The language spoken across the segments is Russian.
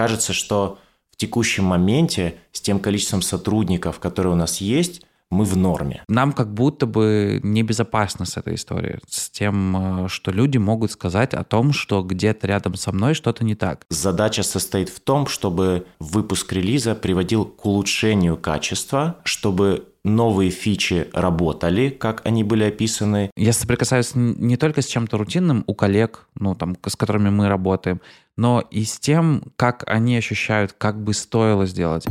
кажется, что в текущем моменте с тем количеством сотрудников, которые у нас есть, мы в норме. Нам как будто бы небезопасно с этой историей, с тем, э, что люди могут сказать о том, что где-то рядом со мной что-то не так. Задача состоит в том, чтобы выпуск релиза приводил к улучшению качества, чтобы новые фичи работали, как они были описаны. Я соприкасаюсь не только с чем-то рутинным у коллег, ну, там, с которыми мы работаем, но и с тем, как они ощущают, как бы стоило сделать.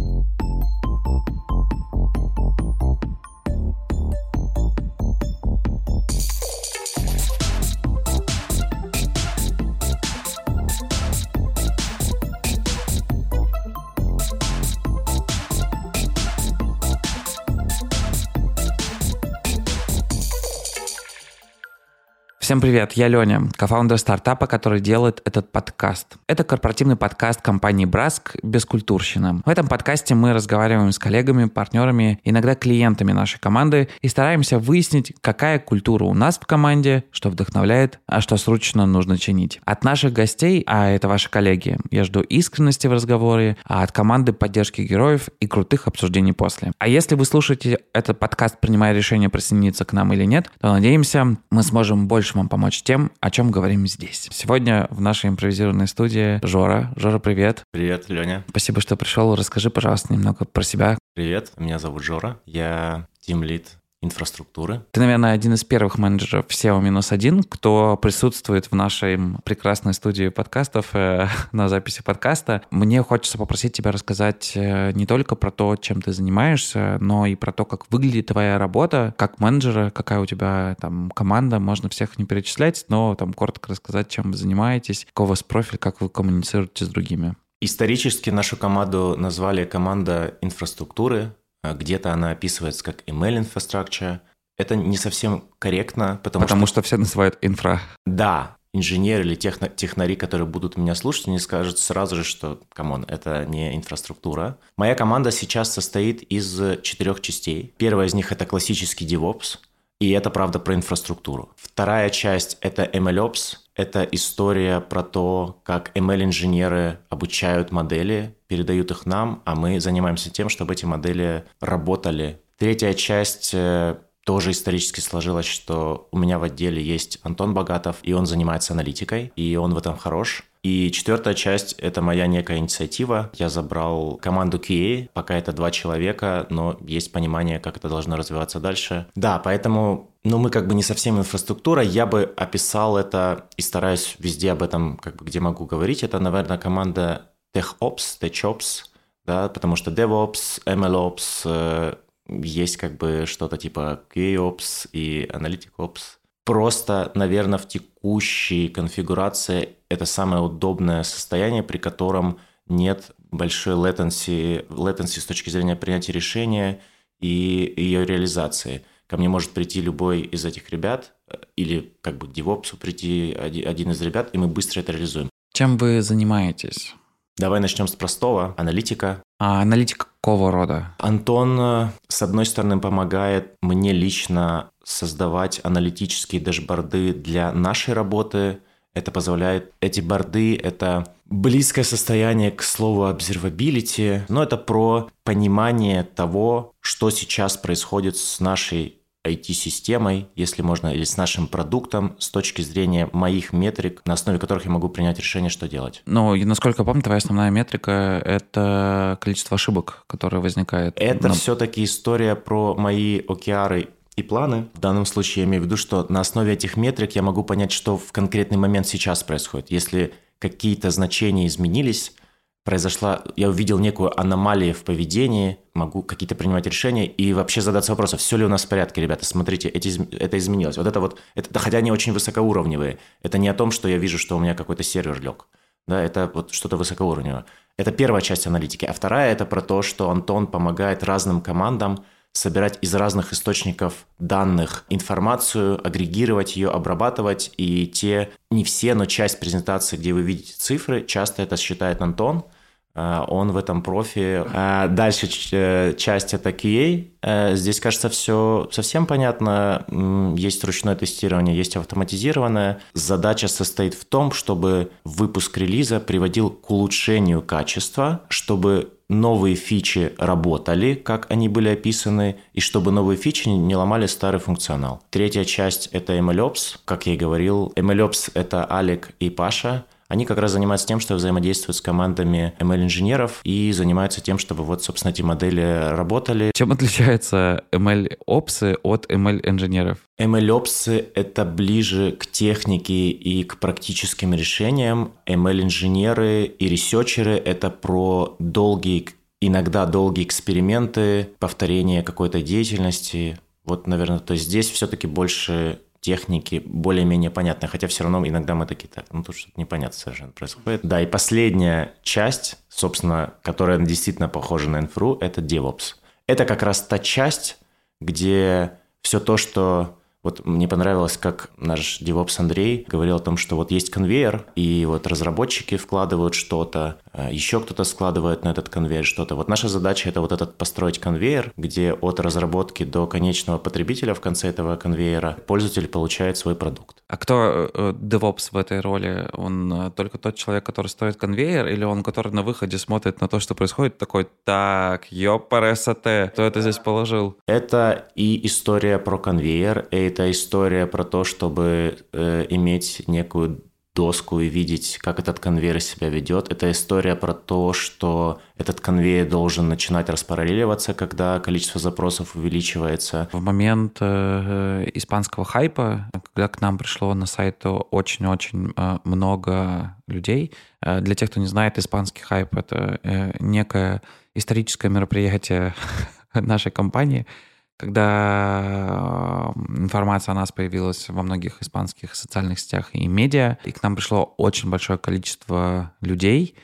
Всем привет, я Леня, кофаундер стартапа, который делает этот подкаст. Это корпоративный подкаст компании Браск «Бескультурщина». В этом подкасте мы разговариваем с коллегами, партнерами, иногда клиентами нашей команды и стараемся выяснить, какая культура у нас в команде, что вдохновляет, а что срочно нужно чинить. От наших гостей, а это ваши коллеги, я жду искренности в разговоре, а от команды поддержки героев и крутых обсуждений после. А если вы слушаете этот подкаст, принимая решение присоединиться к нам или нет, то надеемся, мы сможем больше вам помочь тем, о чем говорим здесь. Сегодня в нашей импровизированной студии Жора. Жора, привет. Привет, Леня. Спасибо, что пришел. Расскажи, пожалуйста, немного про себя. Привет, меня зовут Жора. Я тимлид инфраструктуры. Ты, наверное, один из первых менеджеров SEO-1, кто присутствует в нашей прекрасной студии подкастов э, на записи подкаста. Мне хочется попросить тебя рассказать э, не только про то, чем ты занимаешься, но и про то, как выглядит твоя работа как менеджера, какая у тебя там команда, можно всех не перечислять, но там коротко рассказать, чем вы занимаетесь, какой у вас профиль, как вы коммуницируете с другими. Исторически нашу команду назвали команда инфраструктуры, где-то она описывается как ML infrastructure. Это не совсем корректно, потому, потому что... что все называют инфра. Да, инженеры или техно, технари, которые будут меня слушать, они скажут сразу же, что, come on, это не инфраструктура. Моя команда сейчас состоит из четырех частей. Первая из них – это классический DevOps, и это, правда, про инфраструктуру. Вторая часть – это MLOps, это история про то, как ML-инженеры обучают модели, передают их нам, а мы занимаемся тем, чтобы эти модели работали. Третья часть э, тоже исторически сложилось, что у меня в отделе есть Антон Богатов, и он занимается аналитикой, и он в этом хорош. И четвертая часть – это моя некая инициатива. Я забрал команду QA, пока это два человека, но есть понимание, как это должно развиваться дальше. Да, поэтому ну, мы как бы не совсем инфраструктура. Я бы описал это и стараюсь везде об этом, как бы где могу говорить. Это, наверное, команда TechOps, TechOps, да, потому что DevOps, MLOps, э, есть как бы что-то типа QAOps и AnalyticOps. Просто, наверное, в текущей конфигурации это самое удобное состояние, при котором нет большой latency, latency с точки зрения принятия решения и ее реализации. Ко мне может прийти любой из этих ребят, э, или как бы DevOps прийти один из ребят, и мы быстро это реализуем. Чем вы занимаетесь? Давай начнем с простого. Аналитика. А аналитика какого рода? Антон, э, с одной стороны, помогает мне лично создавать аналитические дашборды для нашей работы. Это позволяет... Эти борды — это близкое состояние к слову observability, но это про понимание того, что сейчас происходит с нашей IT-системой, если можно, или с нашим продуктом с точки зрения моих метрик, на основе которых я могу принять решение, что делать. Ну, и насколько я помню, твоя основная метрика – это количество ошибок, которые возникают. Это на... все-таки история про мои океары и планы. В данном случае я имею в виду, что на основе этих метрик я могу понять, что в конкретный момент сейчас происходит. Если какие-то значения изменились, произошла, я увидел некую аномалию в поведении, могу какие-то принимать решения и вообще задаться вопросом, все ли у нас в порядке, ребята, смотрите, эти, это изменилось. Вот это вот, это, хотя они очень высокоуровневые, это не о том, что я вижу, что у меня какой-то сервер лег, да, это вот что-то высокоуровневое. Это первая часть аналитики, а вторая это про то, что Антон помогает разным командам собирать из разных источников данных информацию, агрегировать ее, обрабатывать, и те, не все, но часть презентации, где вы видите цифры, часто это считает Антон – он в этом профи. А дальше э, часть это QA. Э, здесь, кажется, все совсем понятно. Есть ручное тестирование, есть автоматизированное. Задача состоит в том, чтобы выпуск релиза приводил к улучшению качества, чтобы новые фичи работали, как они были описаны, и чтобы новые фичи не ломали старый функционал. Третья часть — это MLOps. Как я и говорил, MLOps — это Алик и Паша — они как раз занимаются тем, что взаимодействуют с командами ML-инженеров и занимаются тем, чтобы вот, собственно, эти модели работали. Чем отличаются ML-опсы от ML-инженеров? ML-опсы — это ближе к технике и к практическим решениям. ML-инженеры и ресерчеры — это про долгие, иногда долгие эксперименты, повторение какой-то деятельности. Вот, наверное, то есть здесь все-таки больше техники более-менее понятны, хотя все равно иногда мы такие, так, ну тут что-то непонятно совершенно происходит. Да, и последняя часть, собственно, которая действительно похожа на инфру, это DevOps. Это как раз та часть, где все то, что вот мне понравилось, как наш DevOps Андрей говорил о том, что вот есть конвейер, и вот разработчики вкладывают что-то, а еще кто-то складывает на этот конвейер что-то. Вот наша задача это вот этот построить конвейер, где от разработки до конечного потребителя в конце этого конвейера пользователь получает свой продукт. А кто э, DevOps в этой роли? Он э, только тот человек, который строит конвейер, или он, который на выходе смотрит на то, что происходит, такой, так, ёпарасоте, кто это здесь положил? Это и история про конвейер, и это история про то, чтобы э, иметь некую доску и видеть, как этот конвейер себя ведет. Это история про то, что этот конвейер должен начинать распараллеливаться, когда количество запросов увеличивается. В момент э, испанского хайпа, когда к нам пришло на сайт очень-очень э, много людей, э, для тех, кто не знает, испанский хайп — это э, некое историческое мероприятие нашей компании — когда информация о нас появилась во многих испанских социальных сетях и медиа, и к нам пришло очень большое количество людей,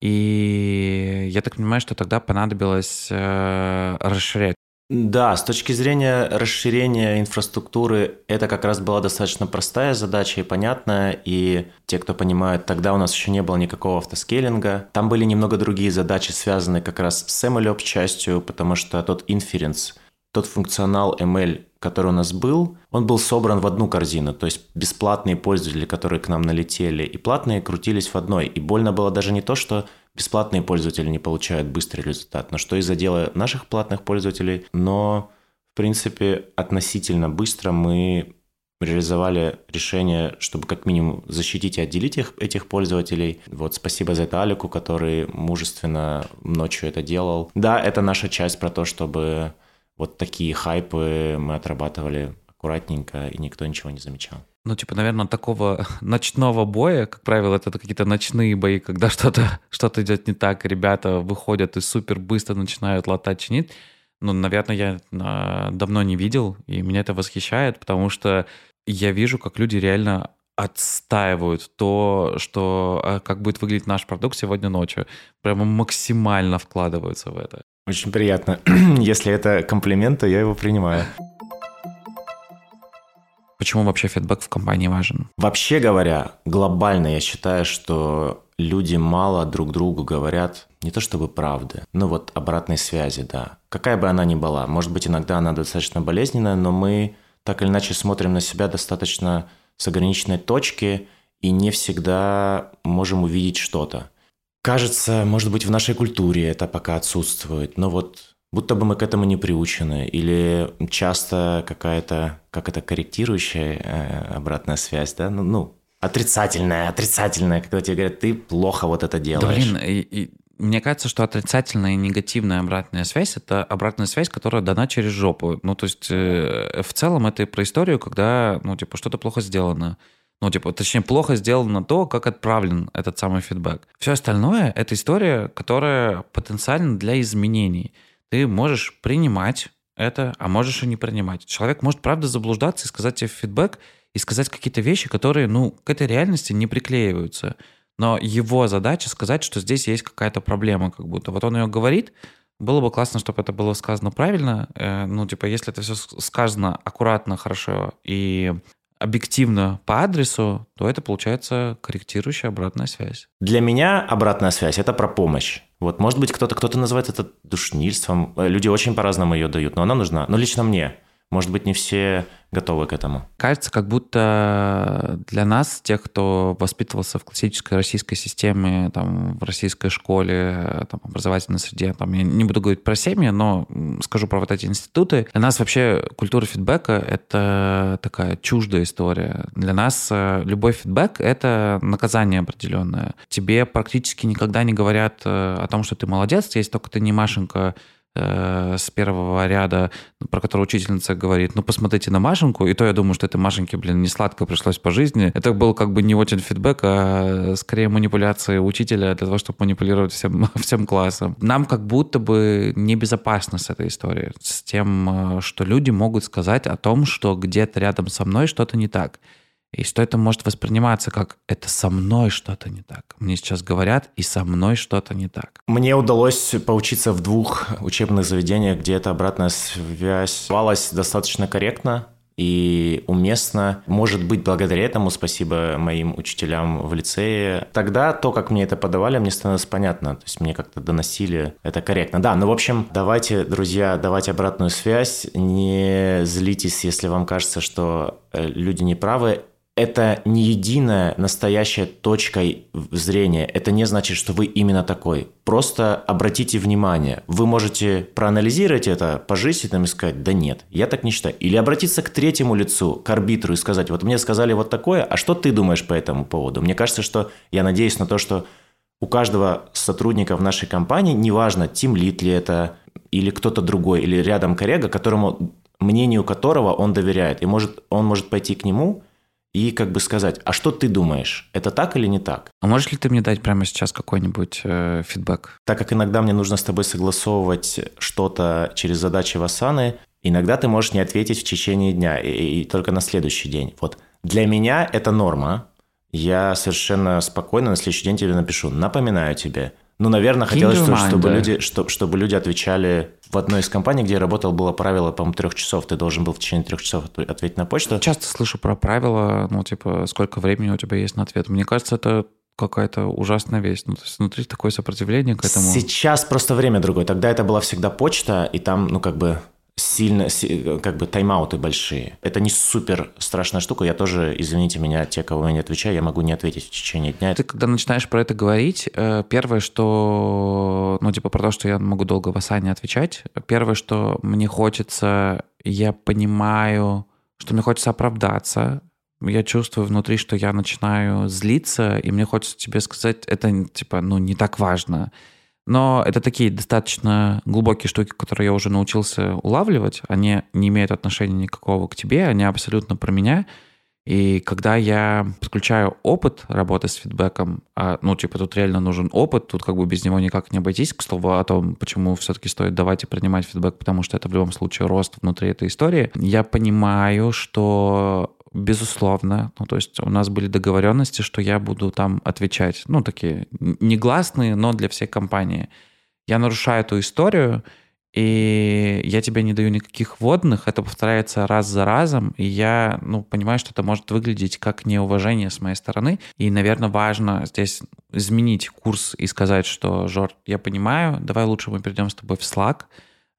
и я так понимаю, что тогда понадобилось э, расширять. Да, с точки зрения расширения инфраструктуры, это как раз была достаточно простая задача и понятная, и те, кто понимает, тогда у нас еще не было никакого автоскейлинга. Там были немного другие задачи, связанные как раз с MLOps частью, потому что тот инференс – тот функционал ML, который у нас был, он был собран в одну корзину. То есть бесплатные пользователи, которые к нам налетели, и платные крутились в одной. И больно было даже не то, что бесплатные пользователи не получают быстрый результат, но что из-за дела наших платных пользователей. Но, в принципе, относительно быстро мы реализовали решение, чтобы как минимум защитить и отделить их, этих пользователей. Вот спасибо за это Алику, который мужественно ночью это делал. Да, это наша часть про то, чтобы вот такие хайпы мы отрабатывали аккуратненько, и никто ничего не замечал. Ну, типа, наверное, такого ночного боя, как правило, это какие-то ночные бои, когда что-то что идет не так, ребята выходят и супер быстро начинают латать, чинить. Ну, наверное, я а, давно не видел, и меня это восхищает, потому что я вижу, как люди реально отстаивают то, что а, как будет выглядеть наш продукт сегодня ночью. Прямо максимально вкладываются в это. Очень приятно. Если это комплимент, то я его принимаю. Почему вообще фидбэк в компании важен? Вообще говоря, глобально я считаю, что люди мало друг другу говорят не то чтобы правды, но вот обратной связи, да. Какая бы она ни была. Может быть, иногда она достаточно болезненная, но мы так или иначе смотрим на себя достаточно с ограниченной точки и не всегда можем увидеть что-то. Кажется, может быть, в нашей культуре это пока отсутствует, но вот будто бы мы к этому не приучены, или часто какая-то, как это, корректирующая э, обратная связь, да, ну, ну, отрицательная, отрицательная, когда тебе говорят, ты плохо вот это делаешь. Да, блин, и, и мне кажется, что отрицательная и негативная обратная связь – это обратная связь, которая дана через жопу. Ну, то есть, э, в целом это про историю, когда, ну, типа, что-то плохо сделано, ну, типа, точнее, плохо сделано то, как отправлен этот самый фидбэк. Все остальное — это история, которая потенциальна для изменений. Ты можешь принимать это, а можешь и не принимать. Человек может, правда, заблуждаться и сказать тебе фидбэк, и сказать какие-то вещи, которые, ну, к этой реальности не приклеиваются. Но его задача сказать, что здесь есть какая-то проблема, как будто. Вот он ее говорит, было бы классно, чтобы это было сказано правильно. Э, ну, типа, если это все сказано аккуратно, хорошо и объективно по адресу, то это получается корректирующая обратная связь. Для меня обратная связь – это про помощь. Вот, может быть, кто-то кто называет это душнильством. Люди очень по-разному ее дают, но она нужна. Но лично мне. Может быть, не все готовы к этому. Кажется, как будто для нас, тех, кто воспитывался в классической российской системе, там, в российской школе, там, образовательной среде, там, я не буду говорить про семьи, но скажу про вот эти институты. Для нас вообще культура фидбэка — это такая чуждая история. Для нас э, любой фидбэк — это наказание определенное. Тебе практически никогда не говорят э, о том, что ты молодец, если только ты не Машенька с первого ряда, про который учительница говорит, ну, посмотрите на Машеньку, и то я думаю, что это Машеньке, блин, не сладко пришлось по жизни. Это был как бы не очень фидбэк, а скорее манипуляции учителя для того, чтобы манипулировать всем, всем классом. Нам как будто бы небезопасно с этой историей, с тем, э, что люди могут сказать о том, что где-то рядом со мной что-то не так. И что это может восприниматься как «это со мной что-то не так». Мне сейчас говорят, и со мной что-то не так. Мне удалось поучиться в двух учебных заведениях, где эта обратная связь давалась достаточно корректно и уместно. Может быть, благодаря этому, спасибо моим учителям в лицее. Тогда то, как мне это подавали, мне становилось понятно. То есть мне как-то доносили это корректно. Да, ну, в общем, давайте, друзья, давайте обратную связь. Не злитесь, если вам кажется, что э, люди не правы это не единая настоящая точка зрения. Это не значит, что вы именно такой. Просто обратите внимание. Вы можете проанализировать это, пожить там и сказать, да нет, я так не считаю. Или обратиться к третьему лицу, к арбитру и сказать, вот мне сказали вот такое, а что ты думаешь по этому поводу? Мне кажется, что я надеюсь на то, что у каждого сотрудника в нашей компании, неважно, тим лид ли это, или кто-то другой, или рядом коллега, которому мнению которого он доверяет. И может, он может пойти к нему и как бы сказать, а что ты думаешь, это так или не так? А можешь ли ты мне дать прямо сейчас какой-нибудь э, фидбэк? Так как иногда мне нужно с тобой согласовывать что-то через задачи Васаны, иногда ты можешь не ответить в течение дня и, и только на следующий день. Вот для меня это норма. Я совершенно спокойно на следующий день тебе напишу. Напоминаю тебе, ну, наверное, хотелось, чтобы, чтобы, люди, чтобы, чтобы люди отвечали. В одной из компаний, где я работал, было правило, по-моему, трех часов. Ты должен был в течение трех часов ответить на почту. Часто слышу про правила, ну, типа, сколько времени у тебя есть на ответ. Мне кажется, это какая-то ужасная вещь. Ну, то есть внутри такое сопротивление к этому. Сейчас просто время другое. Тогда это была всегда почта, и там, ну, как бы сильно, как бы тайм-ауты большие. Это не супер страшная штука. Я тоже, извините меня, те, кого я не отвечаю, я могу не ответить в течение дня. Ты когда начинаешь про это говорить, э, первое, что, ну, типа про то, что я могу долго в Асане отвечать, первое, что мне хочется, я понимаю, что мне хочется оправдаться, я чувствую внутри, что я начинаю злиться, и мне хочется тебе сказать, это, типа, ну, не так важно. Но это такие достаточно глубокие штуки, которые я уже научился улавливать. Они не имеют отношения никакого к тебе, они абсолютно про меня. И когда я подключаю опыт работы с фидбэком, а, ну, типа, тут реально нужен опыт, тут как бы без него никак не обойтись, к слову о том, почему все-таки стоит давать и принимать фидбэк, потому что это в любом случае рост внутри этой истории, я понимаю, что Безусловно. Ну, то есть у нас были договоренности, что я буду там отвечать. Ну, такие негласные, но для всей компании. Я нарушаю эту историю, и я тебе не даю никаких водных, это повторяется раз за разом, и я, ну, понимаю, что это может выглядеть как неуважение с моей стороны, и, наверное, важно здесь изменить курс и сказать, что, Жор, я понимаю, давай лучше мы перейдем с тобой в Slack,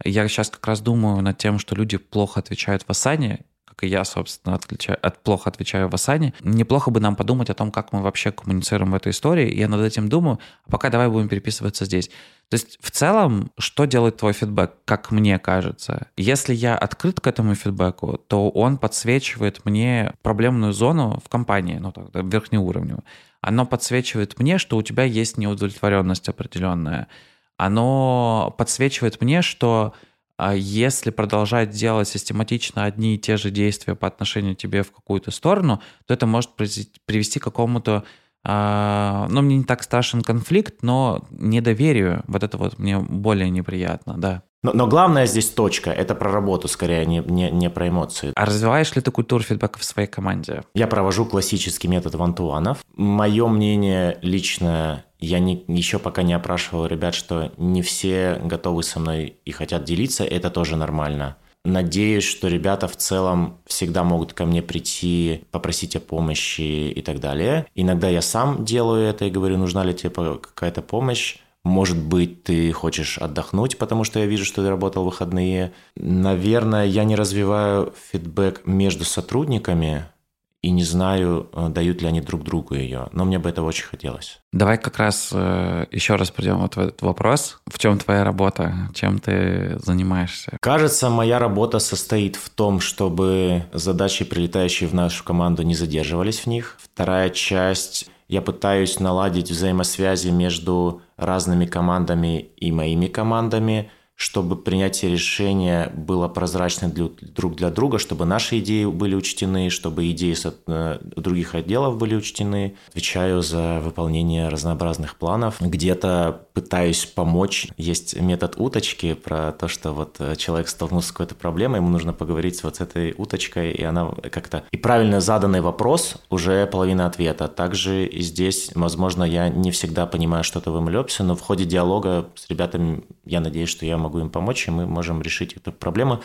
я сейчас как раз думаю над тем, что люди плохо отвечают в Асане, как и я, собственно, отвечаю, от, плохо отвечаю в Асане, неплохо бы нам подумать о том, как мы вообще коммуницируем в этой истории. Я над этим думаю, а пока давай будем переписываться здесь. То есть в целом, что делает твой фидбэк, как мне кажется? Если я открыт к этому фидбэку, то он подсвечивает мне проблемную зону в компании, ну так, верхнеуровневую. Оно подсвечивает мне, что у тебя есть неудовлетворенность определенная. Оно подсвечивает мне, что а если продолжать делать систематично одни и те же действия по отношению к тебе в какую-то сторону, то это может привести к какому-то а, ну, мне не так страшен конфликт, но недоверию, вот это вот мне более неприятно, да. Но, но главное здесь точка, это про работу скорее, не, не, не про эмоции. А развиваешь ли ты культуру фидбэка в своей команде? Я провожу классический метод вантуанов. Мое мнение личное я не, еще пока не опрашивал ребят, что не все готовы со мной и хотят делиться, это тоже нормально. надеюсь, что ребята в целом всегда могут ко мне прийти, попросить о помощи и так далее. Иногда я сам делаю это и говорю, нужна ли тебе какая-то помощь. Может быть, ты хочешь отдохнуть, потому что я вижу, что ты работал в выходные. Наверное, я не развиваю фидбэк между сотрудниками, и не знаю, э, дают ли они друг другу ее, но мне бы это очень хотелось. Давай как раз э, еще раз придем вот в этот вопрос. В чем твоя работа? Чем ты занимаешься? Кажется, моя работа состоит в том, чтобы задачи, прилетающие в нашу команду, не задерживались в них. Вторая часть я пытаюсь наладить взаимосвязи между разными командами и моими командами, чтобы принятие решения было прозрачным для, друг для друга, чтобы наши идеи были учтены, чтобы идеи э, других отделов были учтены. Отвечаю за выполнение разнообразных планов. Где-то пытаюсь помочь. Есть метод уточки про то, что вот э, человек столкнулся с какой-то проблемой, ему нужно поговорить вот с этой уточкой, и она как-то... И правильно заданный вопрос уже половина ответа. Также здесь, возможно, я не всегда понимаю что-то в MLOps, но в ходе диалога с ребятами я надеюсь, что я могу им помочь, и мы можем решить эту проблему.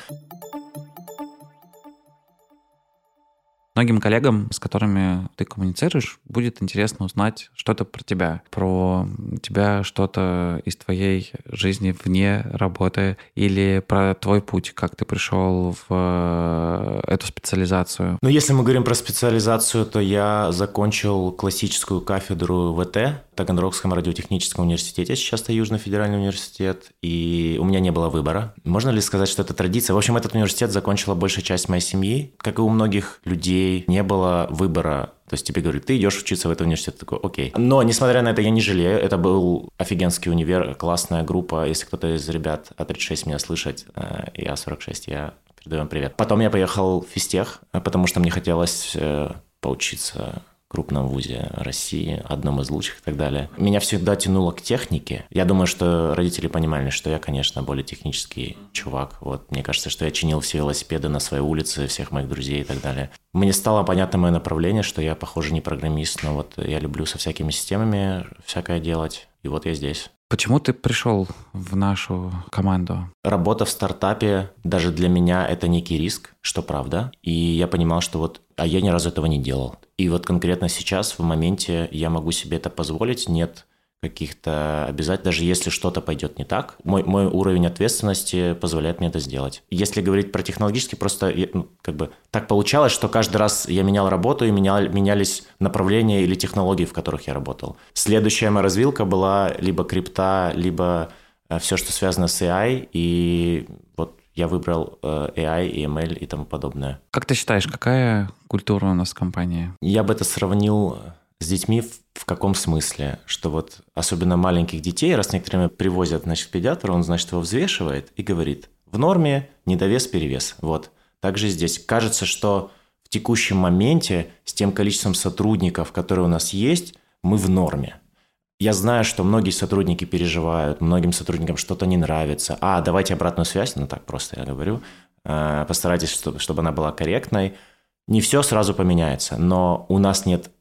Многим коллегам, с которыми ты коммуницируешь, будет интересно узнать что-то про тебя, про тебя что-то из твоей жизни вне работы или про твой путь, как ты пришел в э, эту специализацию. Ну, если мы говорим про специализацию, то я закончил классическую кафедру ВТ, Таганрогском радиотехническом университете, сейчас это Южный федеральный университет, и у меня не было выбора. Можно ли сказать, что это традиция? В общем, этот университет закончила большая часть моей семьи. Как и у многих людей, не было выбора то есть тебе говорят, ты идешь учиться в этот университет, такой, окей. Но, несмотря на это, я не жалею. Это был офигенский универ, классная группа. Если кто-то из ребят А36 меня слышит, э, и А46, я передаю вам привет. Потом я поехал в физтех, э, потому что мне хотелось э, поучиться крупном вузе России, одном из лучших и так далее. Меня всегда тянуло к технике. Я думаю, что родители понимали, что я, конечно, более технический чувак. Вот мне кажется, что я чинил все велосипеды на своей улице, всех моих друзей и так далее. Мне стало понятно мое направление, что я, похоже, не программист, но вот я люблю со всякими системами всякое делать. И вот я здесь. Почему ты пришел в нашу команду? Работа в стартапе даже для меня это некий риск, что правда. И я понимал, что вот, а я ни разу этого не делал. И вот конкретно сейчас, в моменте, я могу себе это позволить. Нет каких-то обязательств, даже если что-то пойдет не так, мой, мой уровень ответственности позволяет мне это сделать. Если говорить про технологически, просто ну, как бы так получалось, что каждый раз я менял работу и менял, менялись направления или технологии, в которых я работал. Следующая моя развилка была либо крипта, либо э, все, что связано с AI, и вот я выбрал э, AI, EML и тому подобное. Как ты считаешь, какая культура у нас в компании? Я бы это сравнил с детьми в, каком смысле? Что вот особенно маленьких детей, раз некоторые привозят, значит, педиатр, он, значит, его взвешивает и говорит, в норме недовес, перевес. Вот. Также здесь кажется, что в текущем моменте с тем количеством сотрудников, которые у нас есть, мы в норме. Я знаю, что многие сотрудники переживают, многим сотрудникам что-то не нравится. А, давайте обратную связь, ну так просто я говорю. Э, постарайтесь, чтобы она была корректной. Не все сразу поменяется, но у нас нет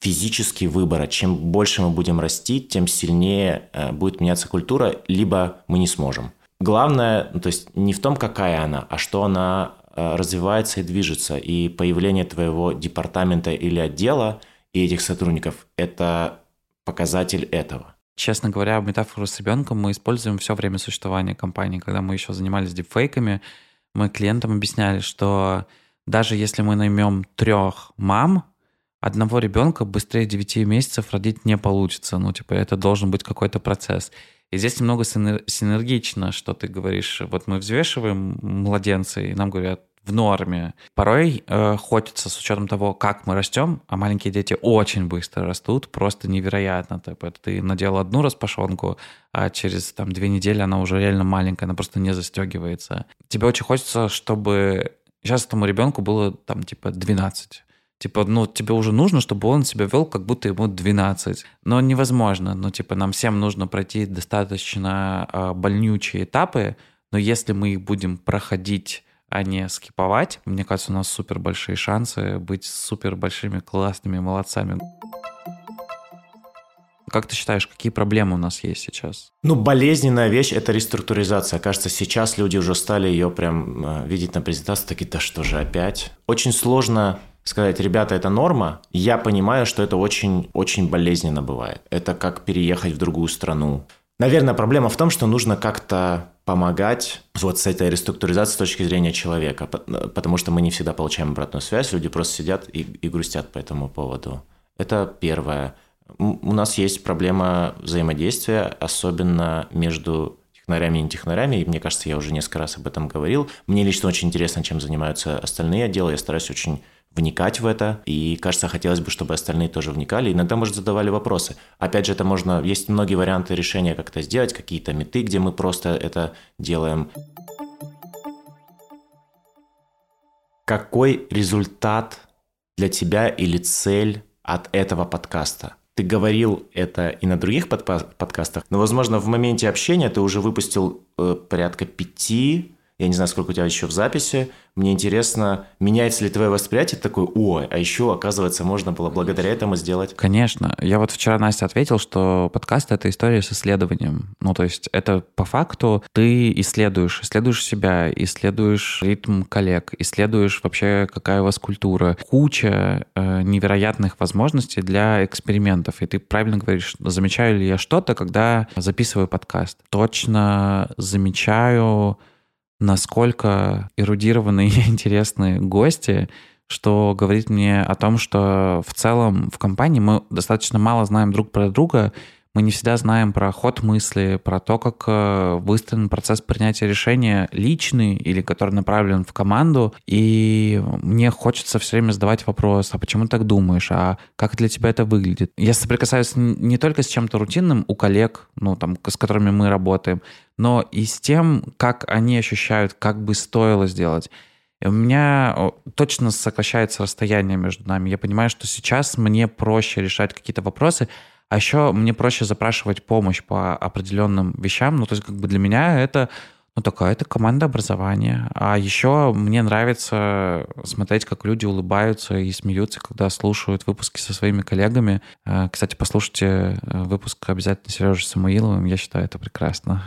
физически выбора. Чем больше мы будем расти, тем сильнее э, будет меняться культура, либо мы не сможем. Главное, ну, то есть не в том, какая она, а что она э, развивается и движется. И появление твоего департамента или отдела и этих сотрудников – это показатель этого. Честно говоря, метафору с ребенком мы используем все время существования компании. Когда мы еще занимались дипфейками, мы клиентам объясняли, что даже если мы наймем трех мам, одного ребенка быстрее 9 месяцев родить не получится. Ну, типа, это должен быть какой-то процесс. И здесь немного синергично, что ты говоришь. Вот мы взвешиваем младенца, и нам говорят, в норме. Порой э, хочется, с учетом того, как мы растем, а маленькие дети очень быстро растут, просто невероятно. Типа, ты надел одну распашонку, а через там, две недели она уже реально маленькая, она просто не застегивается. Тебе очень хочется, чтобы сейчас этому ребенку было там типа 12 Типа, ну, тебе уже нужно, чтобы он себя вел, как будто ему 12. Но невозможно. Ну, типа, нам всем нужно пройти достаточно э, больнючие этапы, но если мы их будем проходить а не скиповать, мне кажется, у нас супер большие шансы быть супер большими классными молодцами. Как ты считаешь, какие проблемы у нас есть сейчас? Ну, болезненная вещь – это реструктуризация. Кажется, сейчас люди уже стали ее прям э, видеть на презентации, такие, да что же опять? Очень сложно сказать, ребята, это норма, я понимаю, что это очень-очень болезненно бывает. Это как переехать в другую страну. Наверное, проблема в том, что нужно как-то помогать вот с этой реструктуризацией с точки зрения человека, потому что мы не всегда получаем обратную связь, люди просто сидят и, и грустят по этому поводу. Это первое. У нас есть проблема взаимодействия, особенно между технарями и не технарями, и мне кажется, я уже несколько раз об этом говорил. Мне лично очень интересно, чем занимаются остальные отделы, я стараюсь очень вникать в это, и, кажется, хотелось бы, чтобы остальные тоже вникали. Иногда, может, задавали вопросы. Опять же, это можно... Есть многие варианты решения, как это сделать, какие-то меты, где мы просто это делаем. Какой результат для тебя или цель от этого подкаста? Ты говорил это и на других подкастах, но, возможно, в моменте общения ты уже выпустил э, порядка пяти я не знаю, сколько у тебя еще в записи. Мне интересно, меняется ли твое восприятие такое, о, а еще, оказывается, можно было благодаря этому сделать? Конечно. Я вот вчера Настя ответил, что подкаст — это история с исследованием. Ну, то есть это по факту ты исследуешь, исследуешь себя, исследуешь ритм коллег, исследуешь вообще, какая у вас культура. Куча э, невероятных возможностей для экспериментов. И ты правильно говоришь, замечаю ли я что-то, когда записываю подкаст. Точно замечаю насколько эрудированные и интересные гости, что говорит мне о том, что в целом в компании мы достаточно мало знаем друг про друга, мы не всегда знаем про ход мысли, про то, как э, выстроен процесс принятия решения личный или который направлен в команду. И мне хочется все время задавать вопрос, а почему так думаешь, а как для тебя это выглядит? Я соприкасаюсь не только с чем-то рутинным у коллег, ну, там, с которыми мы работаем, но и с тем, как они ощущают, как бы стоило сделать. И у меня точно сокращается расстояние между нами. Я понимаю, что сейчас мне проще решать какие-то вопросы, а еще мне проще запрашивать помощь по определенным вещам. Ну, то есть как бы для меня это ну, такая это команда образования. А еще мне нравится смотреть, как люди улыбаются и смеются, когда слушают выпуски со своими коллегами. Э, кстати, послушайте э, выпуск обязательно Сережи Самуиловым. Я считаю, это прекрасно.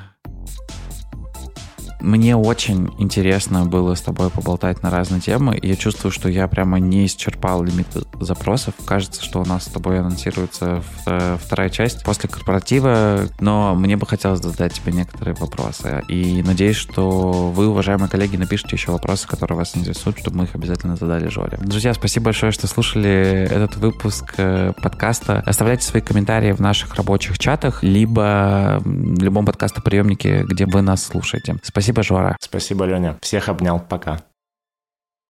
Мне очень интересно было с тобой поболтать на разные темы. Я чувствую, что я прямо не исчерпал лимит запросов. Кажется, что у нас с тобой анонсируется э, вторая часть после корпоратива, но мне бы хотелось задать тебе некоторые вопросы. И надеюсь, что вы, уважаемые коллеги, напишите еще вопросы, которые вас интересуют, чтобы мы их обязательно задали Жоре. Друзья, спасибо большое, что слушали этот выпуск э, подкаста. Оставляйте свои комментарии в наших рабочих чатах, либо в любом подкастоприемнике, где вы нас слушаете. Спасибо Спасибо, Жора. Спасибо, Леня. Всех обнял. Пока.